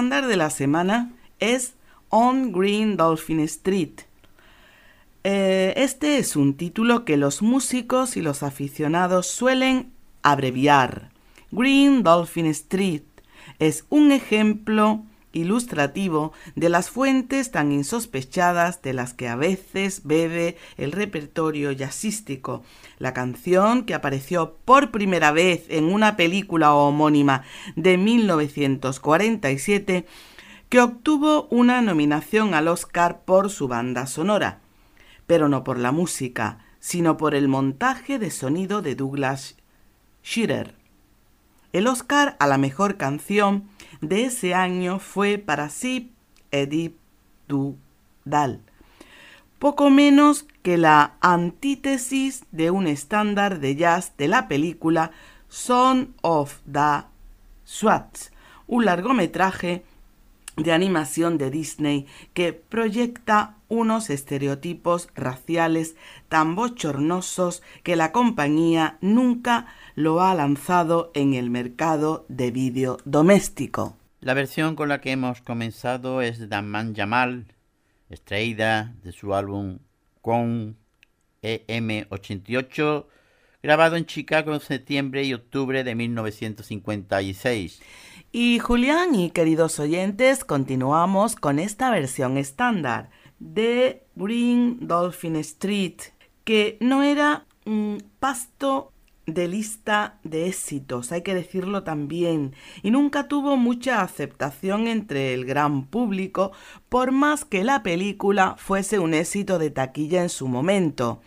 Estándar de la semana es On Green Dolphin Street. Eh, este es un título que los músicos y los aficionados suelen abreviar. Green Dolphin Street es un ejemplo ilustrativo de las fuentes tan insospechadas de las que a veces bebe el repertorio jazzístico. La canción, que apareció por primera vez en una película homónima de 1947, que obtuvo una nominación al Oscar por su banda sonora, pero no por la música, sino por el montaje de sonido de Douglas Shearer. El Oscar a la mejor canción de ese año fue para Sip Edith Dudal, poco menos que la antítesis de un estándar de jazz de la película Son of the Swats, un largometraje de animación de Disney que proyecta unos estereotipos raciales tan bochornosos que la compañía nunca lo ha lanzado en el mercado de vídeo doméstico. La versión con la que hemos comenzado es de Daman Jamal, extraída de su álbum Con EM88, grabado en Chicago en septiembre y octubre de 1956. Y Julián y queridos oyentes, continuamos con esta versión estándar de Green Dolphin Street, que no era un pasto de lista de éxitos, hay que decirlo también, y nunca tuvo mucha aceptación entre el gran público, por más que la película fuese un éxito de taquilla en su momento.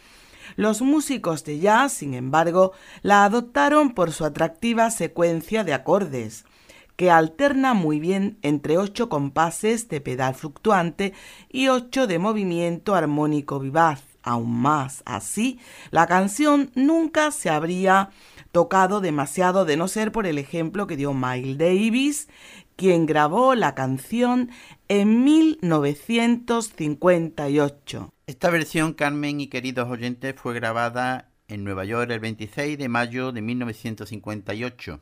Los músicos de jazz, sin embargo, la adoptaron por su atractiva secuencia de acordes, que alterna muy bien entre ocho compases de pedal fluctuante y ocho de movimiento armónico vivaz aún más. Así, la canción nunca se habría tocado demasiado de no ser por el ejemplo que dio Miles Davis, quien grabó la canción en 1958. Esta versión, Carmen y queridos oyentes, fue grabada en Nueva York el 26 de mayo de 1958.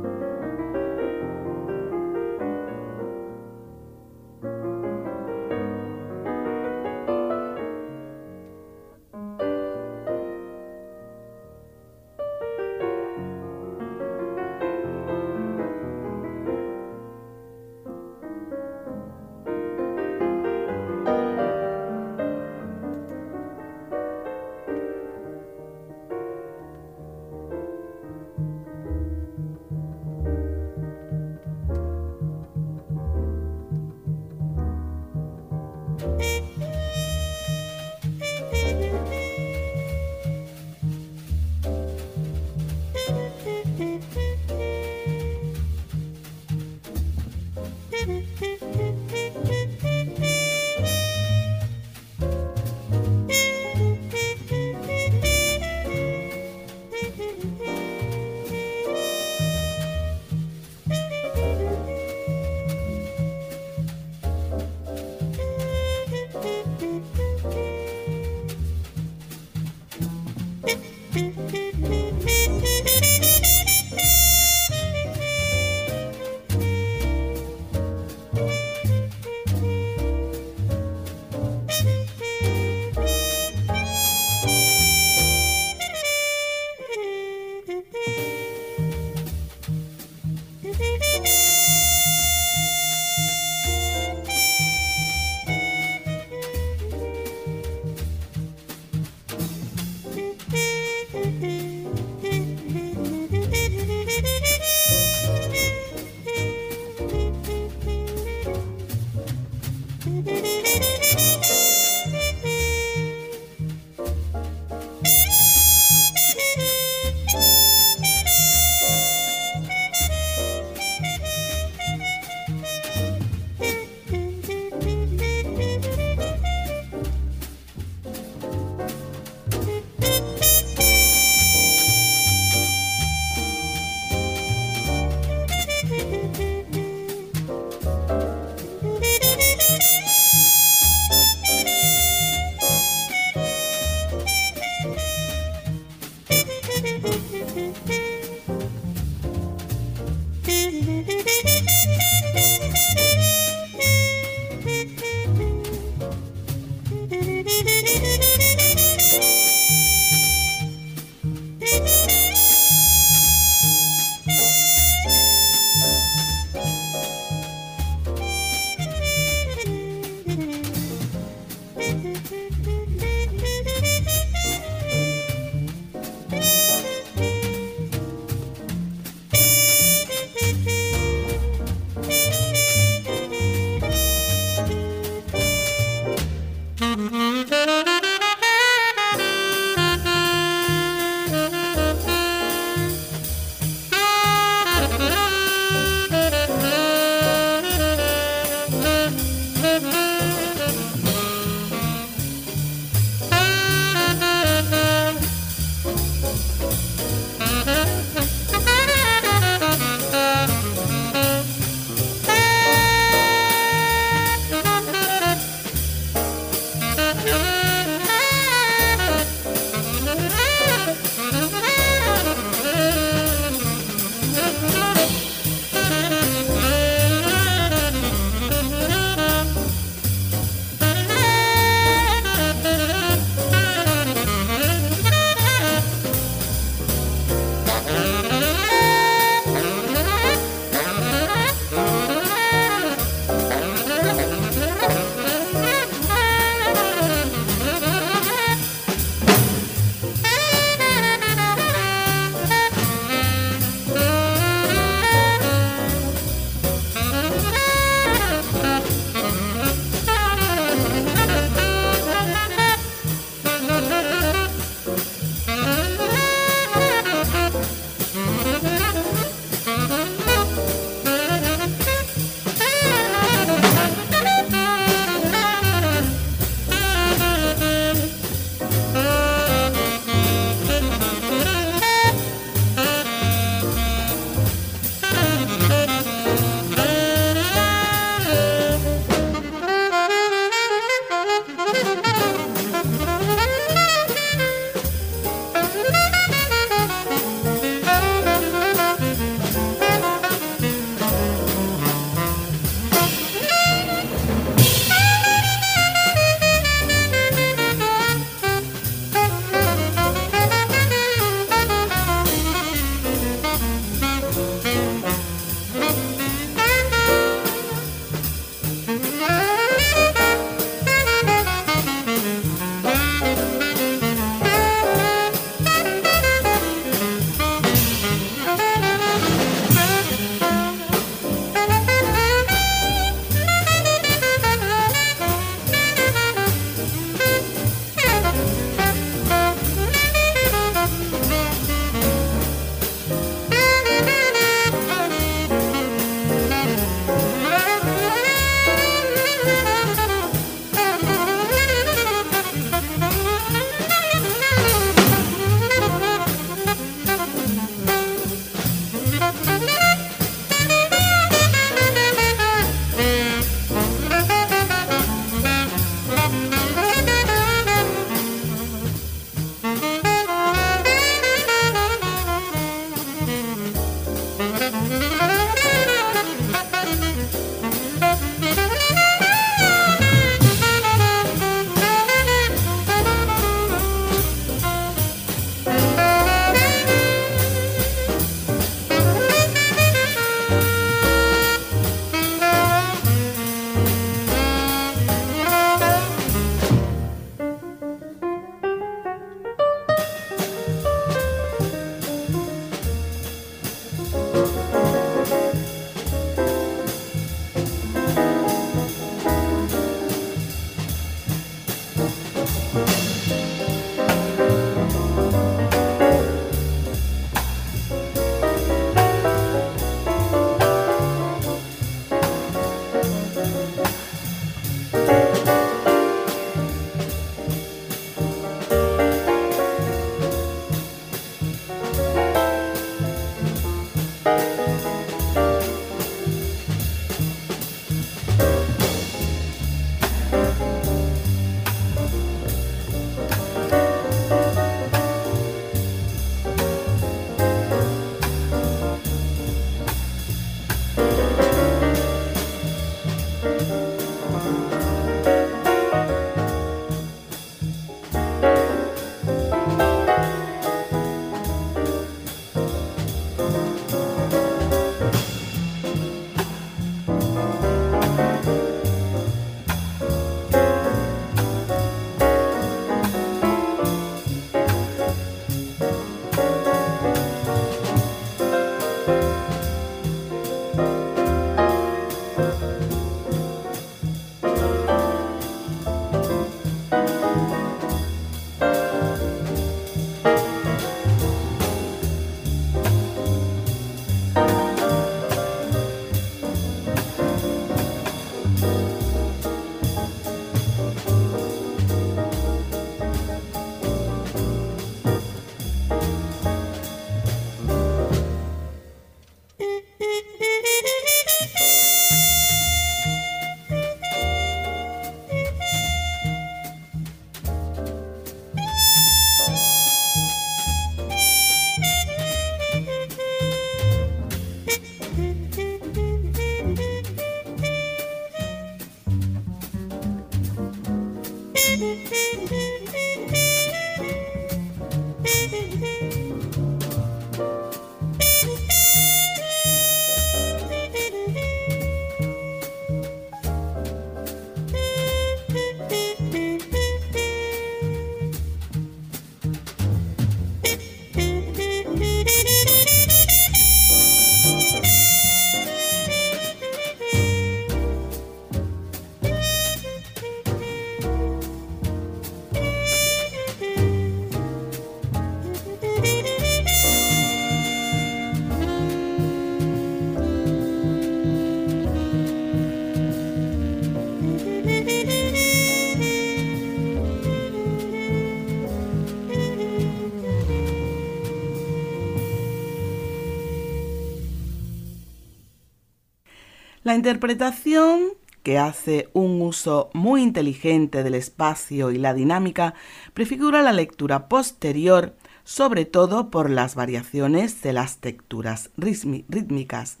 La interpretación, que hace un uso muy inteligente del espacio y la dinámica, prefigura la lectura posterior, sobre todo por las variaciones de las texturas rítmicas.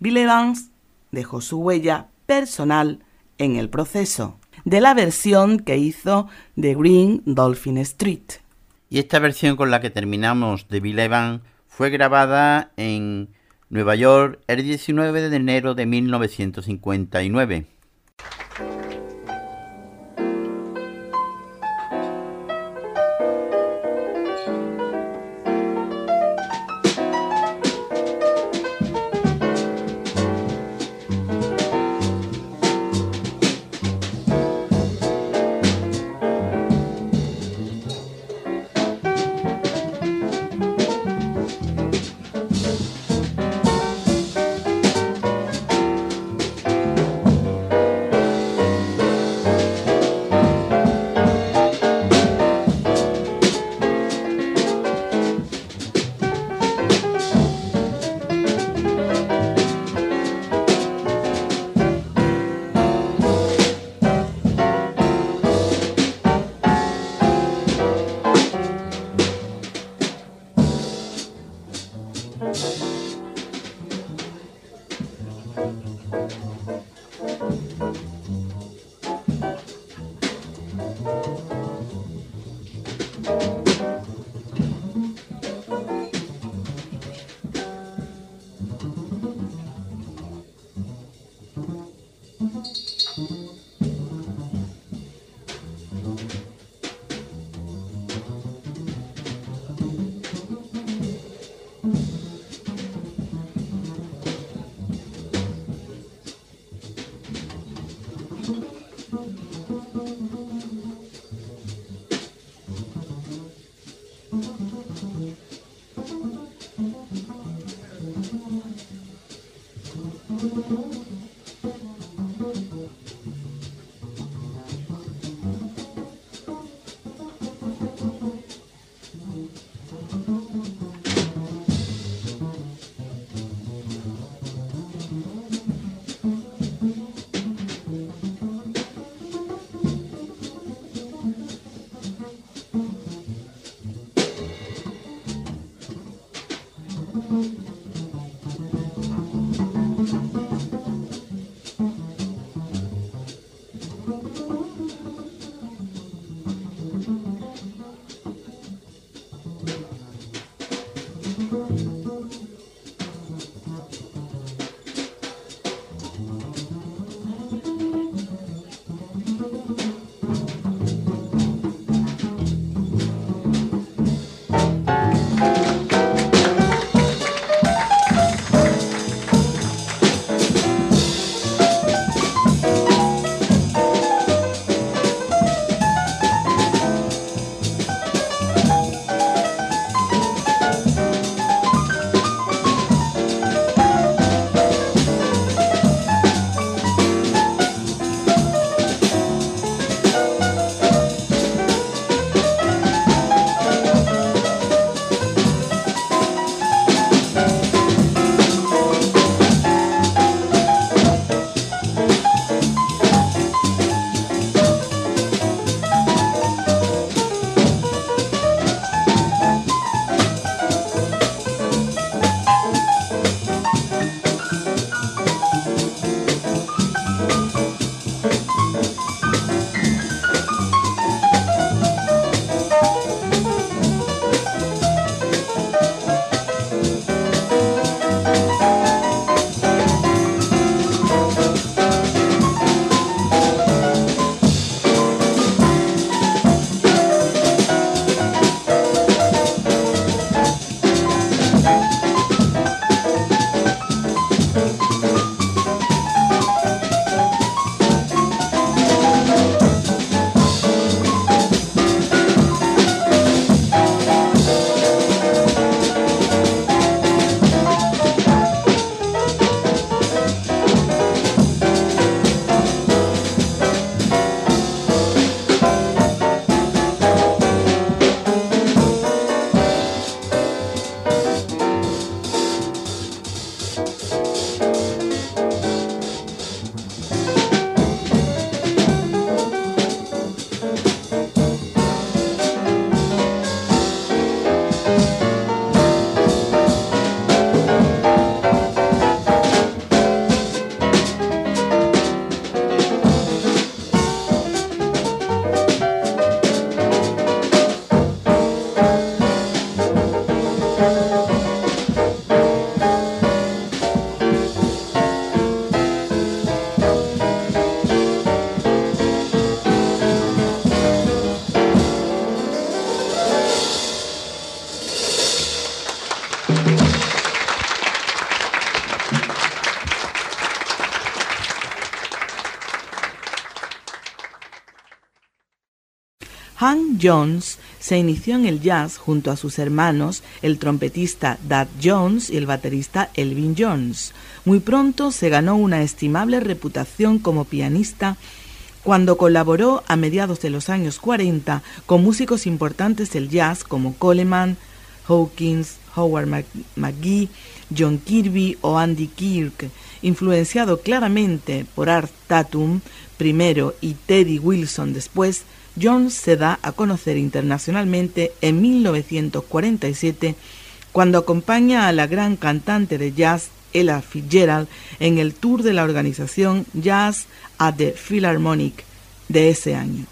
Bill Evans dejó su huella personal en el proceso de la versión que hizo de Green Dolphin Street. Y esta versión con la que terminamos de Bill Evans fue grabada en Nueva York el 19 de enero de 1959. Jones se inició en el jazz junto a sus hermanos, el trompetista Dad Jones y el baterista Elvin Jones. Muy pronto se ganó una estimable reputación como pianista cuando colaboró a mediados de los años 40 con músicos importantes del jazz como Coleman, Hawkins, Howard McGee, John Kirby o Andy Kirk, influenciado claramente por Art Tatum primero y Teddy Wilson después, Jones se da a conocer internacionalmente en 1947 cuando acompaña a la gran cantante de jazz Ella Fitzgerald en el tour de la organización Jazz at the Philharmonic de ese año.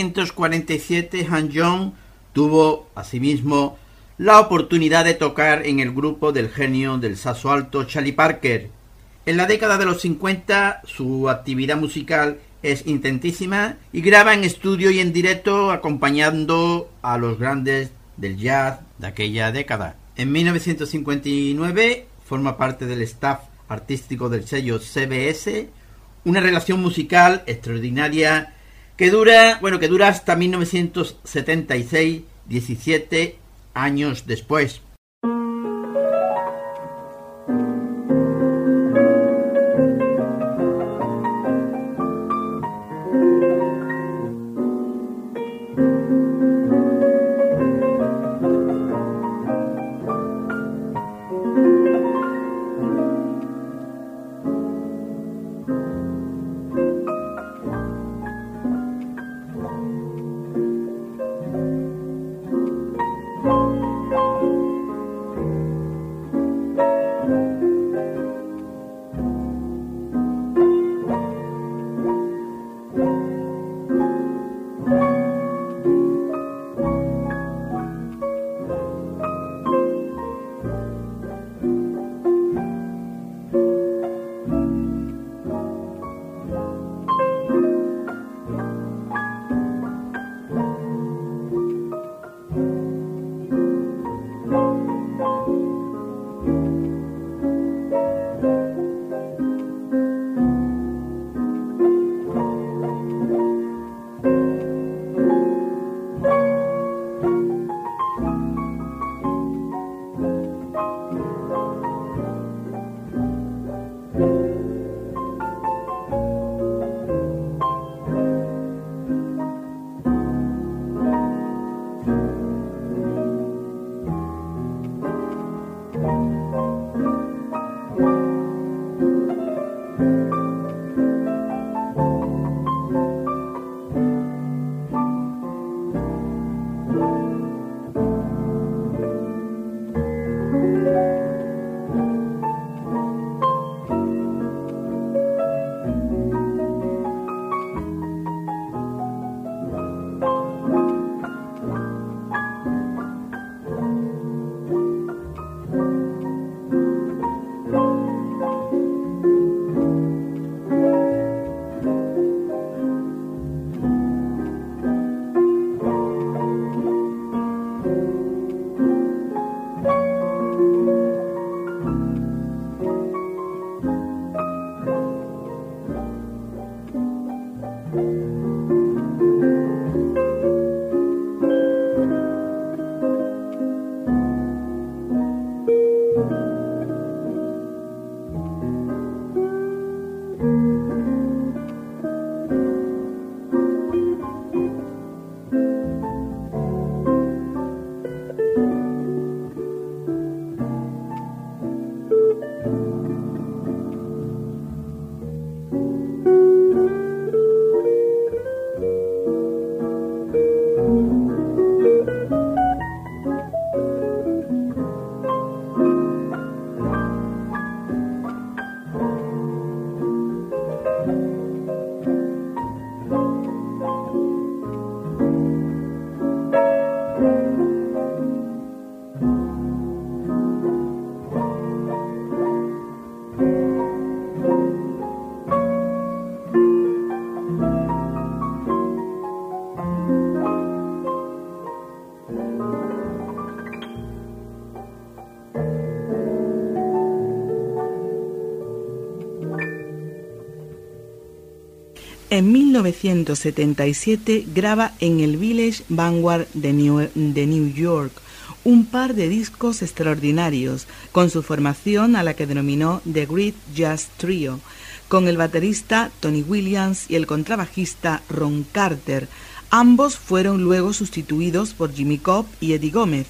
1947, Han Jong tuvo asimismo la oportunidad de tocar en el grupo del genio del saso alto Charlie Parker. En la década de los 50 su actividad musical es intentísima y graba en estudio y en directo acompañando a los grandes del jazz de aquella década. En 1959 forma parte del staff artístico del sello CBS, una relación musical extraordinaria que dura, bueno, que dura hasta 1976, 17 años después. En 1977 graba en el Village Vanguard de New, York un par de discos extraordinarios con su formación a la que denominó The Great Jazz Trio, con el baterista Tony Williams y el contrabajista Ron Carter. Ambos fueron luego sustituidos por Jimmy Cobb y Eddie Gómez.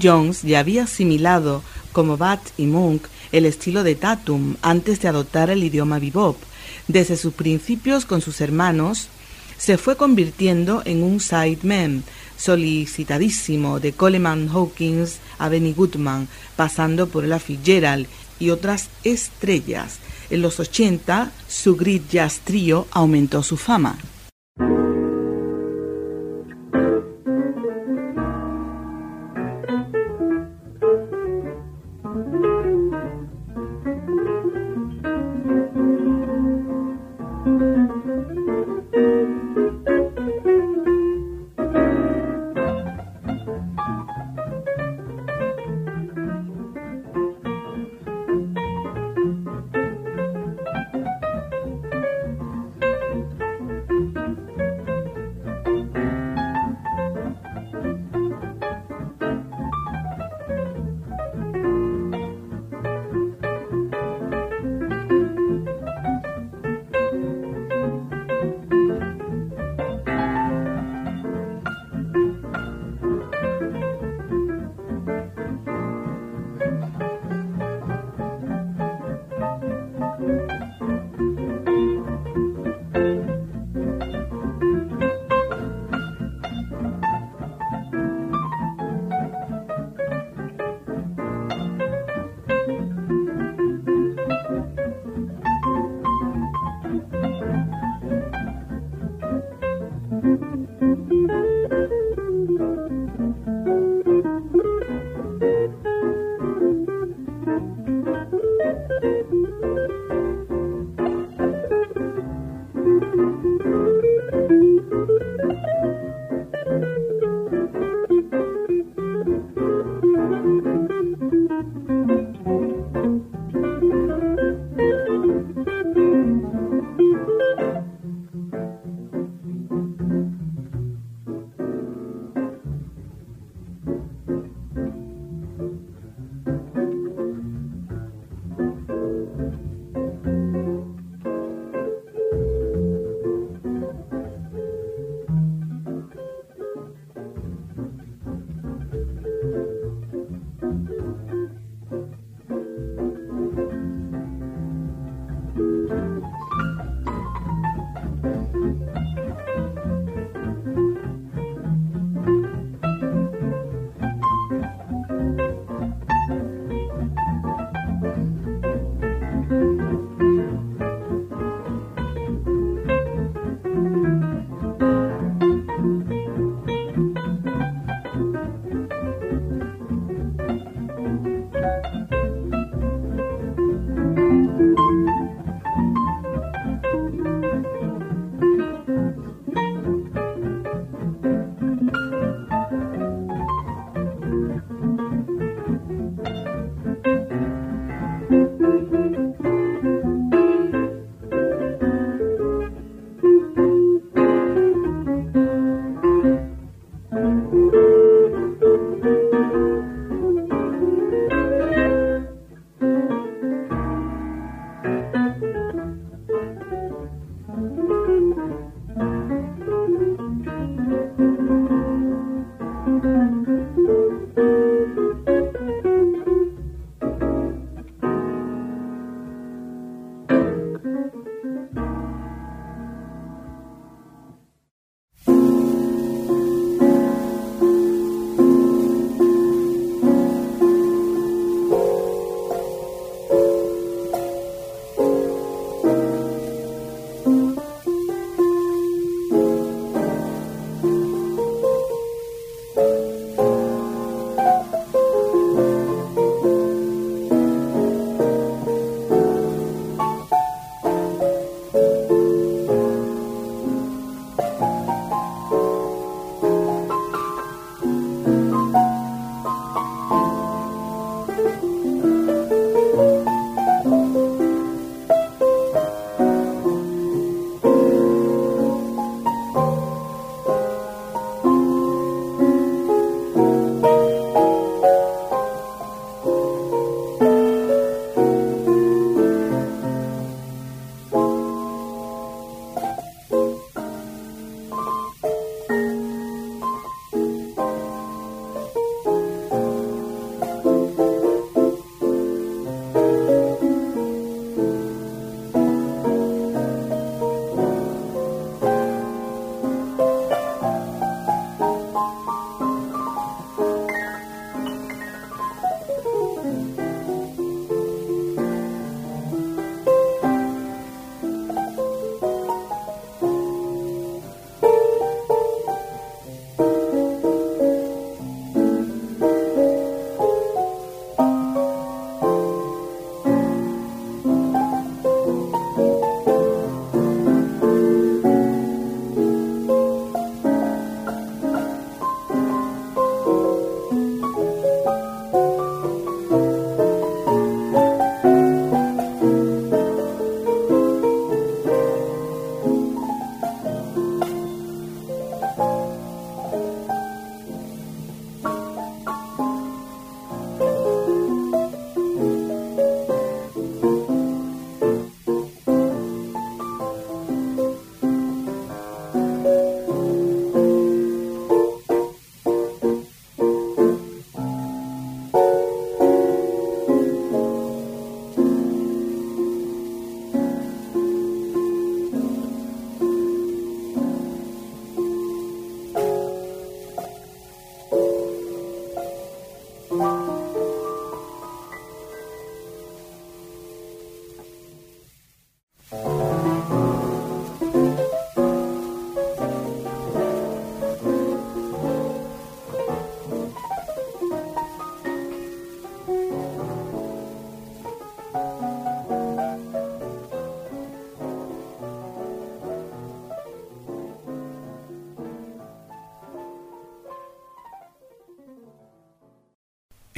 Jones ya había asimilado, como Bat y Monk, el estilo de Tatum antes de adoptar el idioma bebop. Desde sus principios con sus hermanos, se fue convirtiendo en un sideman solicitadísimo de Coleman Hawkins a Benny Goodman, pasando por Ella Fitzgerald y otras estrellas. En los 80, su grid jazz aumentó su fama.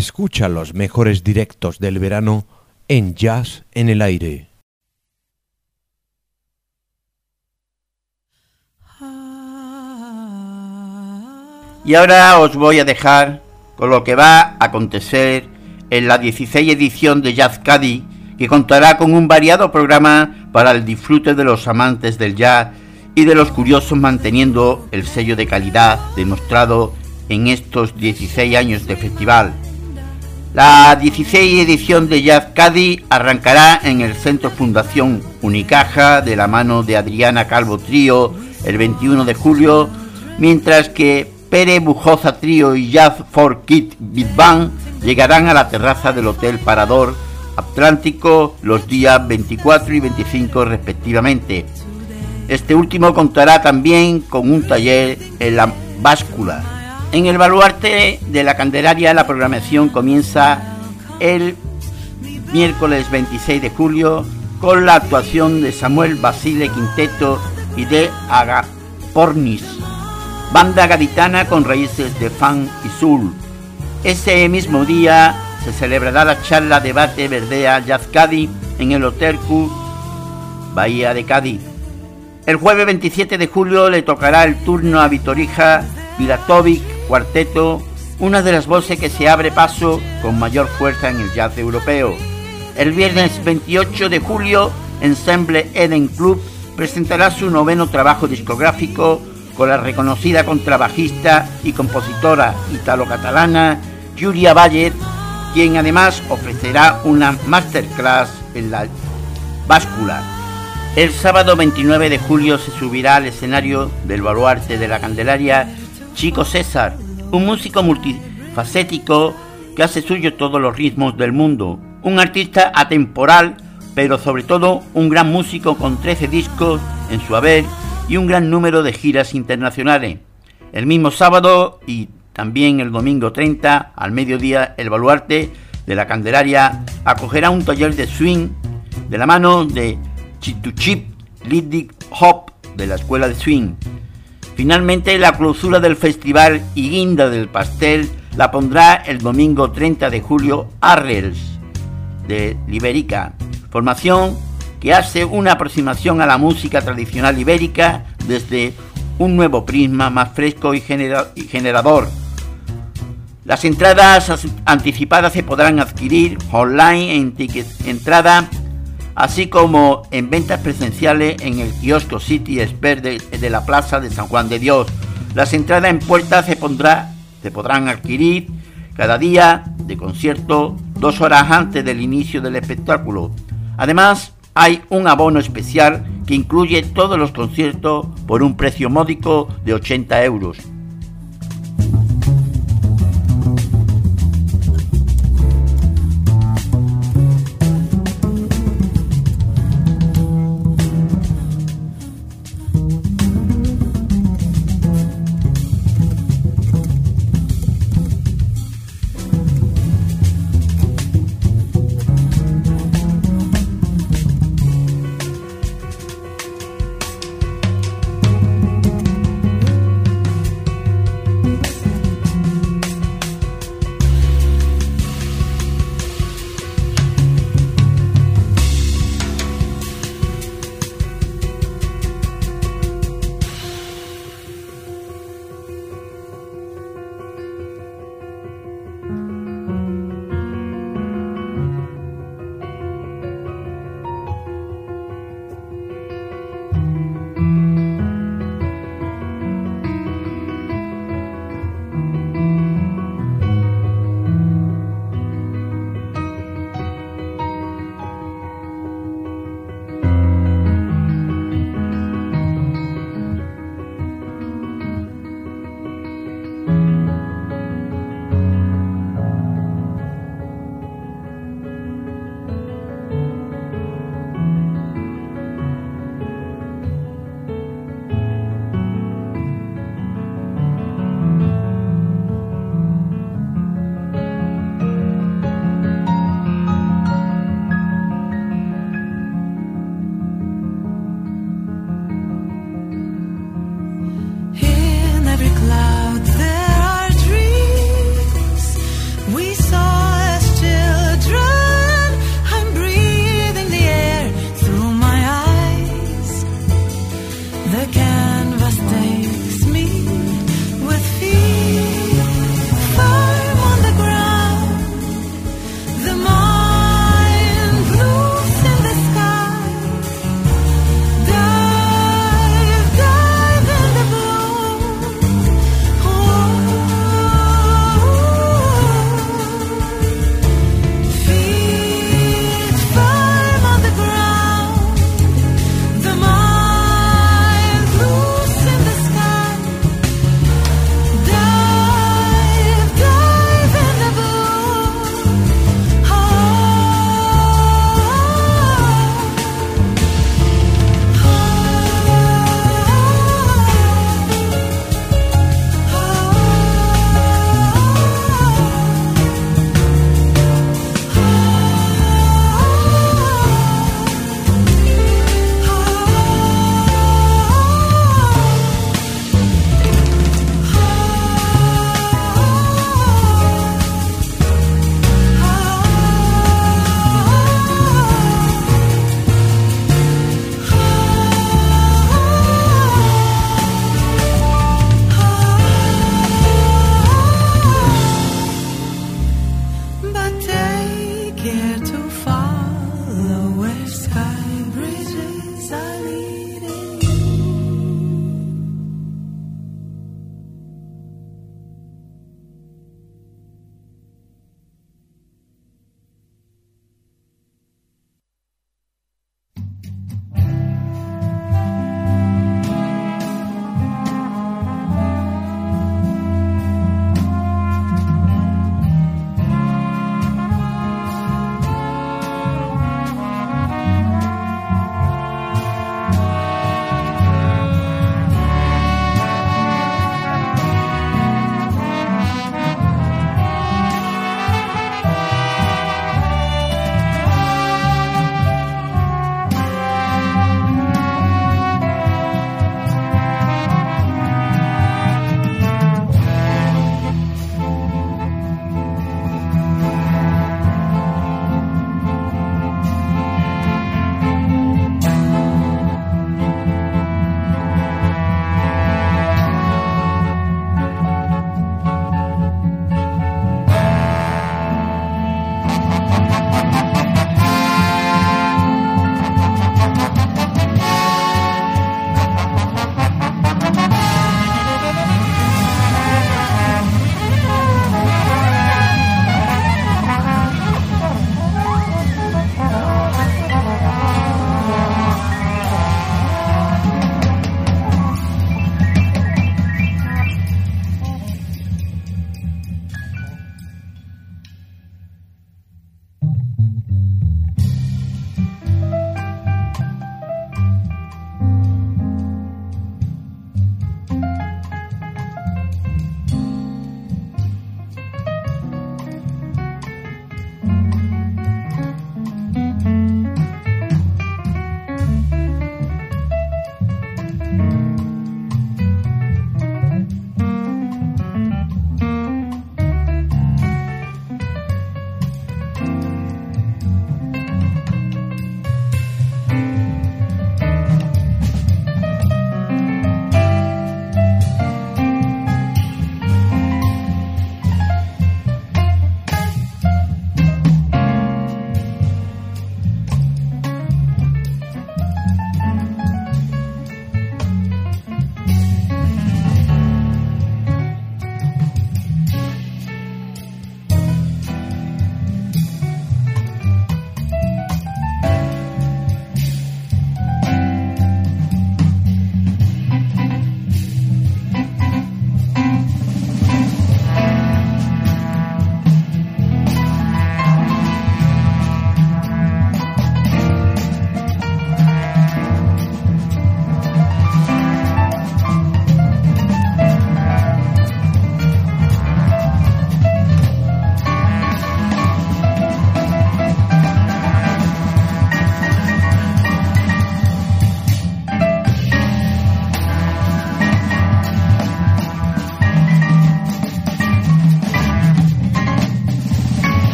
Escucha los mejores directos del verano en Jazz en el Aire. Y ahora os voy a dejar con lo que va a acontecer en la 16 edición de Jazz Caddy, que contará con un variado programa para el disfrute de los amantes del jazz y de los curiosos manteniendo el sello de calidad demostrado en estos 16 años de festival. La 16 edición de Jazz Caddy arrancará en el Centro Fundación Unicaja de la mano de Adriana Calvo Trío el 21 de julio, mientras que Pere Bujosa Trío y Jazz for Kid Big llegarán a la terraza del Hotel Parador Atlántico los días 24 y 25 respectivamente. Este último contará también con un taller en la báscula. En el baluarte de la Candelaria la programación comienza el miércoles 26 de julio con la actuación de Samuel Basile Quinteto y de Agapornis banda gaditana con raíces de fan y soul. Ese mismo día se celebrará la charla debate Verdea Jazz Cádiz en el Hotel Q, Bahía de Cádiz. El jueves 27 de julio le tocará el turno a Vitorija Vilatovic Cuarteto, una de las voces que se abre paso con mayor fuerza en el jazz europeo. El viernes 28 de julio, Ensemble Eden Club presentará su noveno trabajo discográfico con la reconocida contrabajista y compositora italo-catalana Julia Valle, quien además ofrecerá una masterclass en la báscula. El sábado 29 de julio se subirá al escenario del baluarte de la Candelaria Chico César, un músico multifacético que hace suyo todos los ritmos del mundo, un artista atemporal, pero sobre todo un gran músico con 13 discos en su haber y un gran número de giras internacionales. El mismo sábado y también el domingo 30 al mediodía el baluarte de la Candelaria acogerá un taller de swing de la mano de Chituchip Liddick Hop de la Escuela de Swing. Finalmente la clausura del festival y guinda del pastel la pondrá el domingo 30 de julio Arrels de Liberica, formación que hace una aproximación a la música tradicional ibérica desde un nuevo prisma más fresco y, generador. Las entradas anticipadas se podrán adquirir online en ticket entrada, así como en ventas presenciales en el kiosco City Expert de, la Plaza de San Juan de Dios. Las entradas en puerta se, pondrá, se podrán adquirir cada día de concierto dos horas antes del inicio del espectáculo. Además, hay un abono especial que incluye todos los conciertos por un precio módico de 80 euros.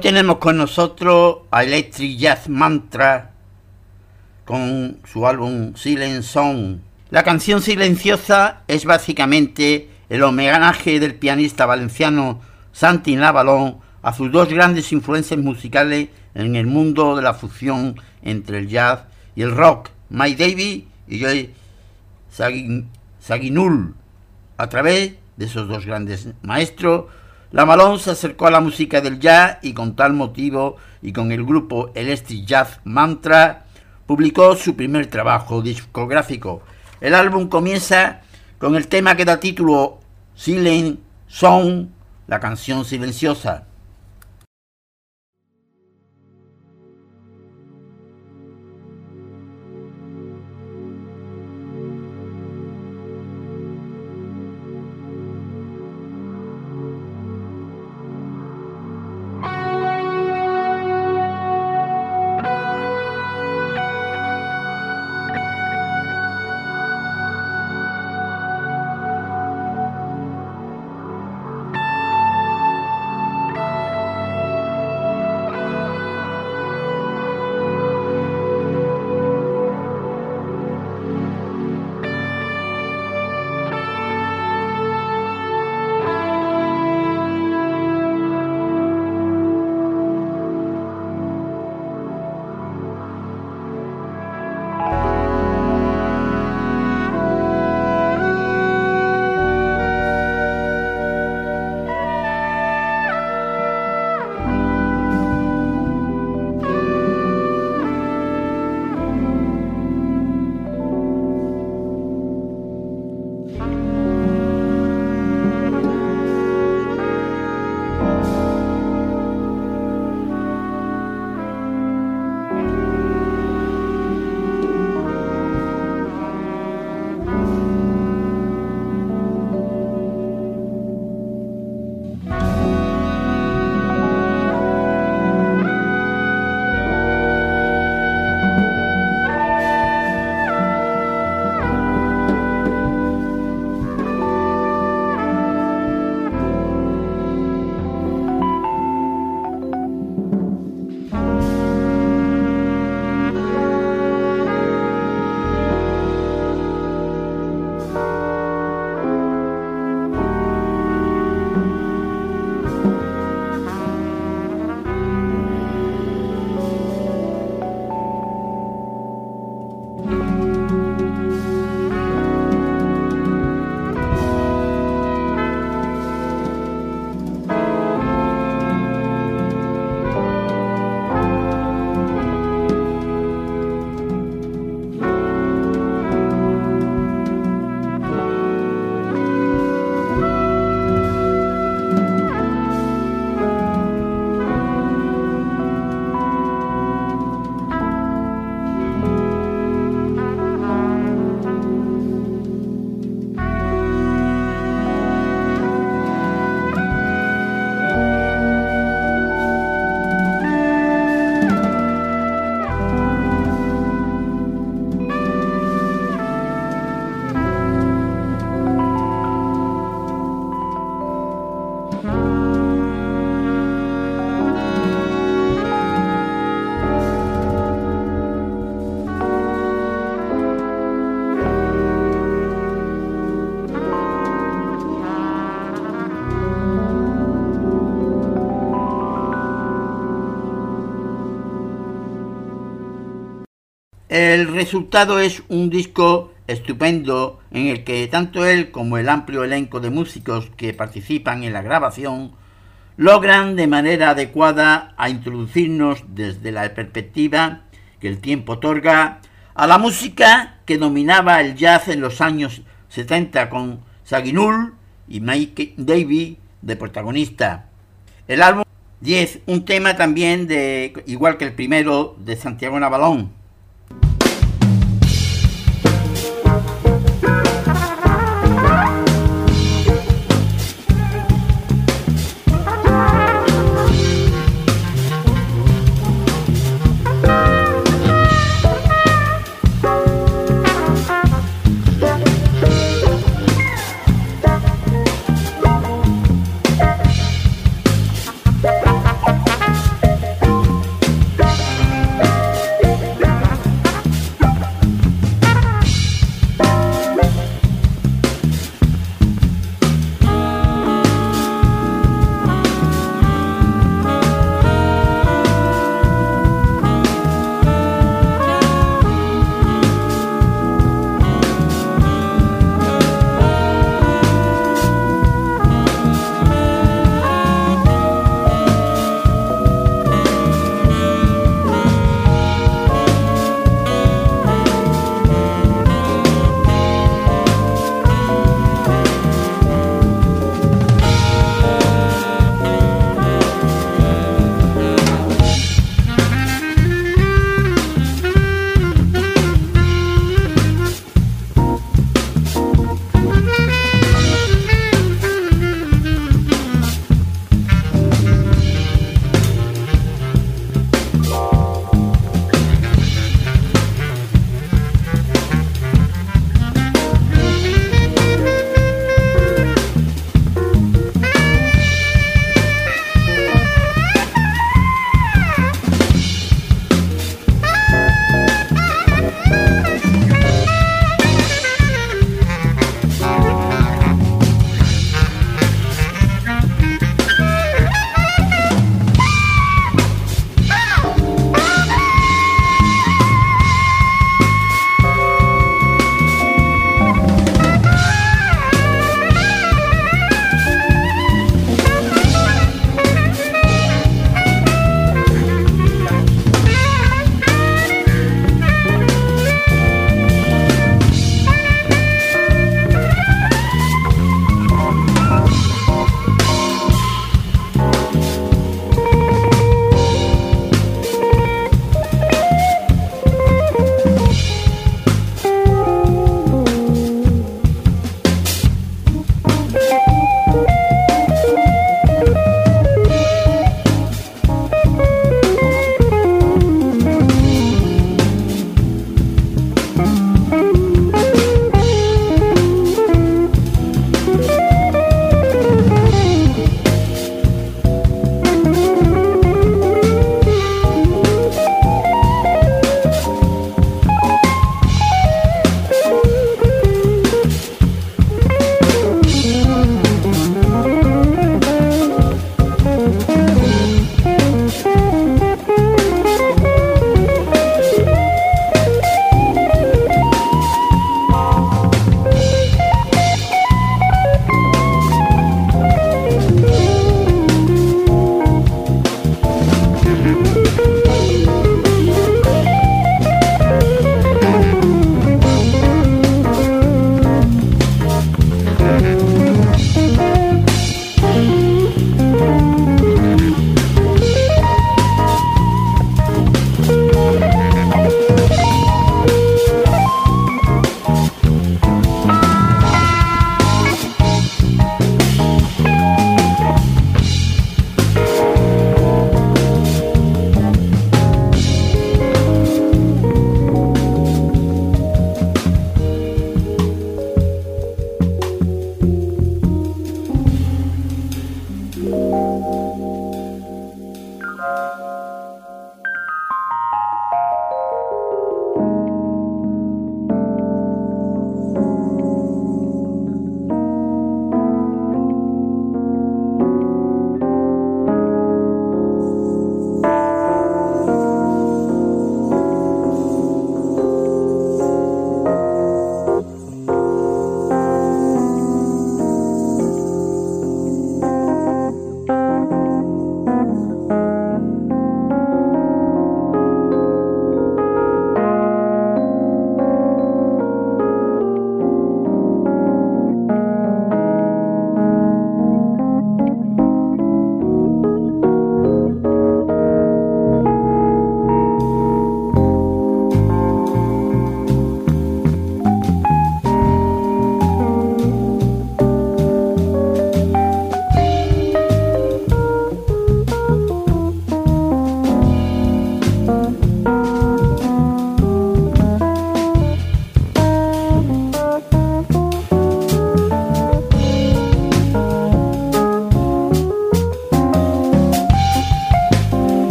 Tenemos con nosotros a Electric Jazz Mantra con su álbum Silent Song. La canción silenciosa es básicamente el homenaje del pianista valenciano Santi Navalón a sus dos grandes influencias musicales en el mundo de la fusión entre el jazz y el rock, Mike Davis y Joey Saginul. A través de esos dos grandes maestros, la Malone se acercó a la música del jazz y con tal motivo y con el grupo Electric Jazz Mantra publicó su primer trabajo discográfico. El álbum comienza con el tema que da título Silent Song, la canción silenciosa. El resultado es un disco estupendo en el que tanto él como el amplio elenco de músicos que participan en la grabación logran de manera adecuada a introducirnos desde la perspectiva que el tiempo otorga a la música que dominaba el jazz en los años 70 con Saginul y Mike Davy de protagonista. El álbum 10, un tema también de igual que el primero de Santiago Navalón Bye.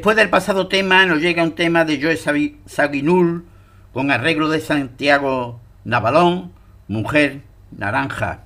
Después del pasado tema nos llega un tema de Joe Saguinul con arreglo de Santiago Navalón, Mujer Naranja.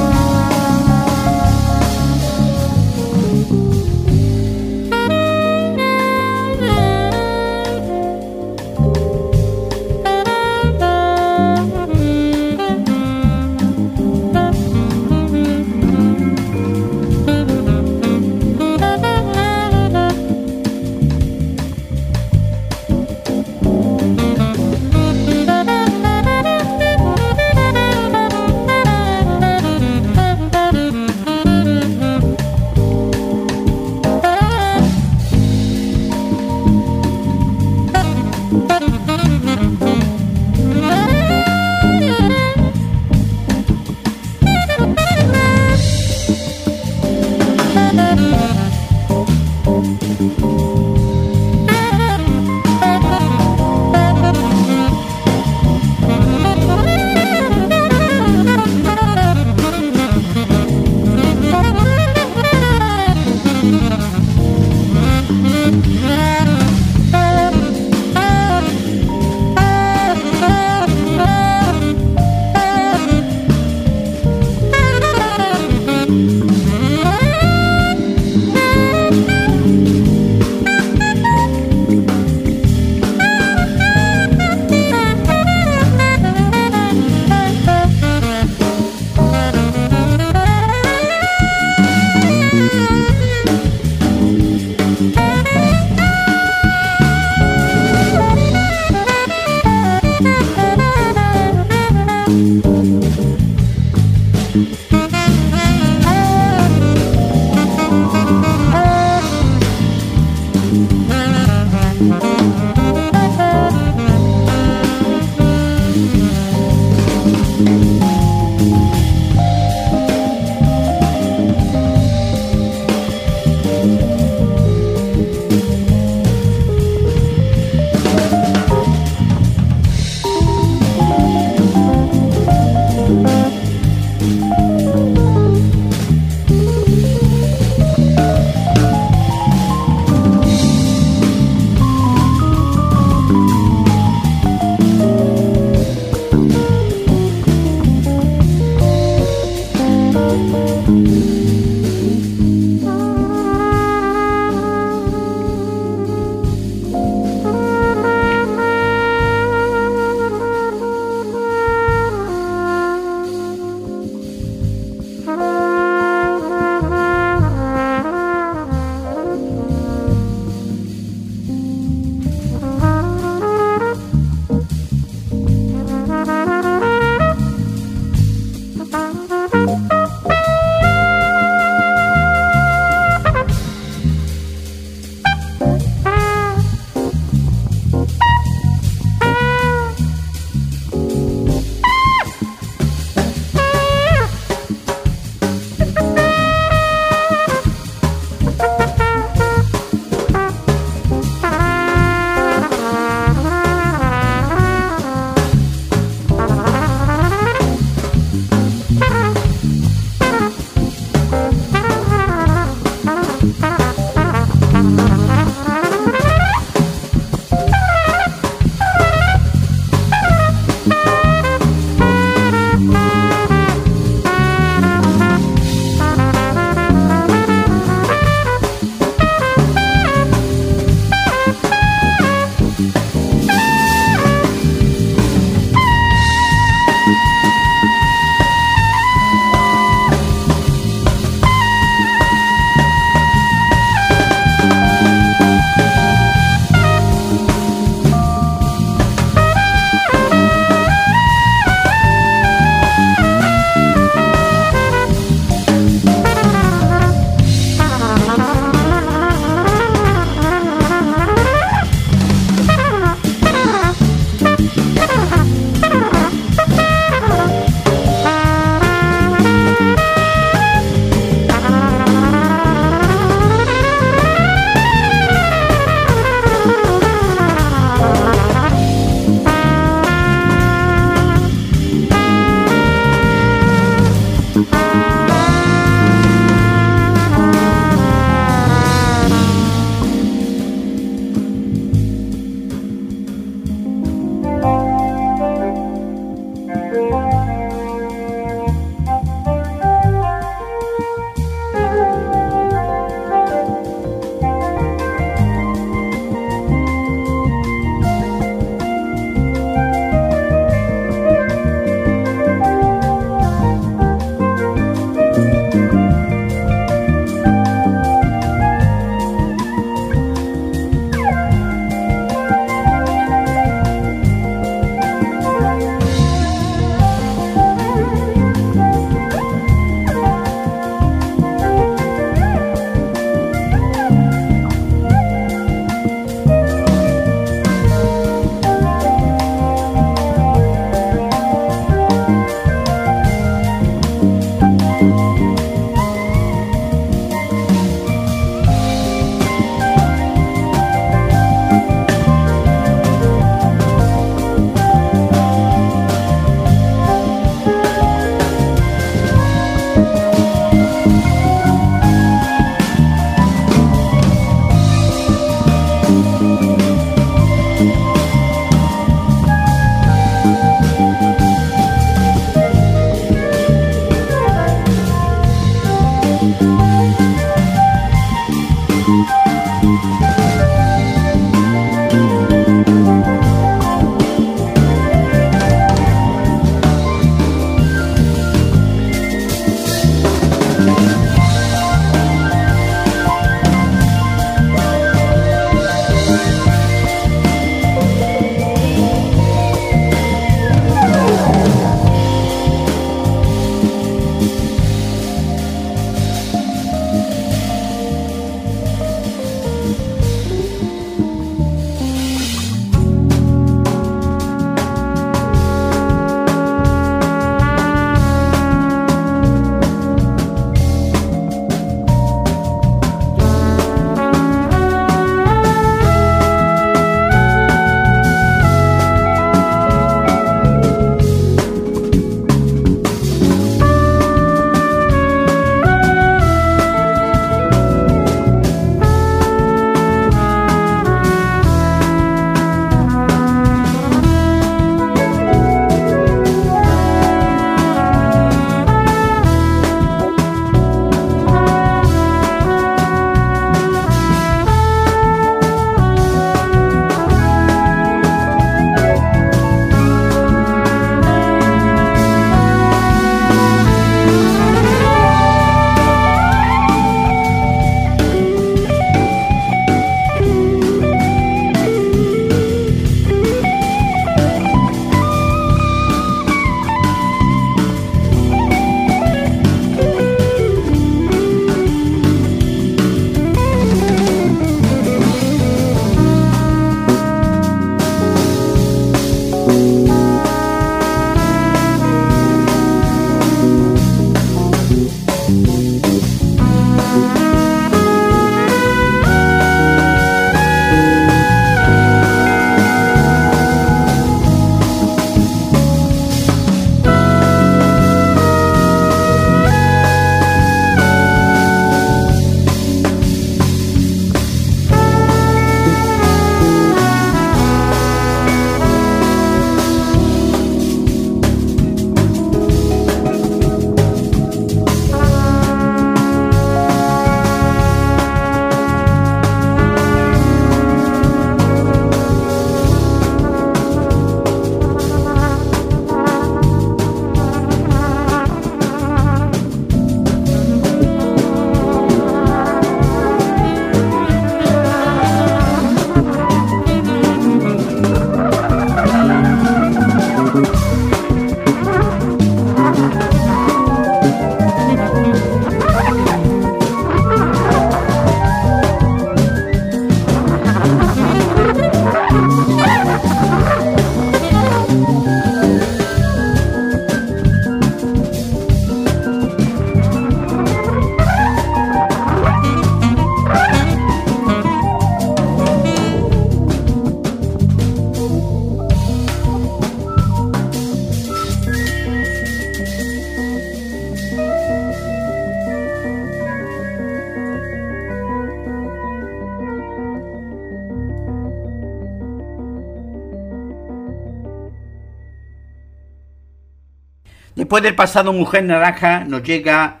Después del pasado Mujer Naranja nos llega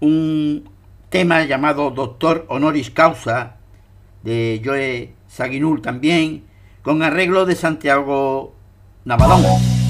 un tema llamado Doctor Honoris Causa de Joe Saguinul también, con arreglo de Santiago Navalón.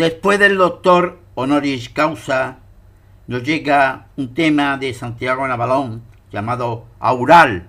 Después del doctor honoris causa, nos llega un tema de Santiago Navalón llamado Aural.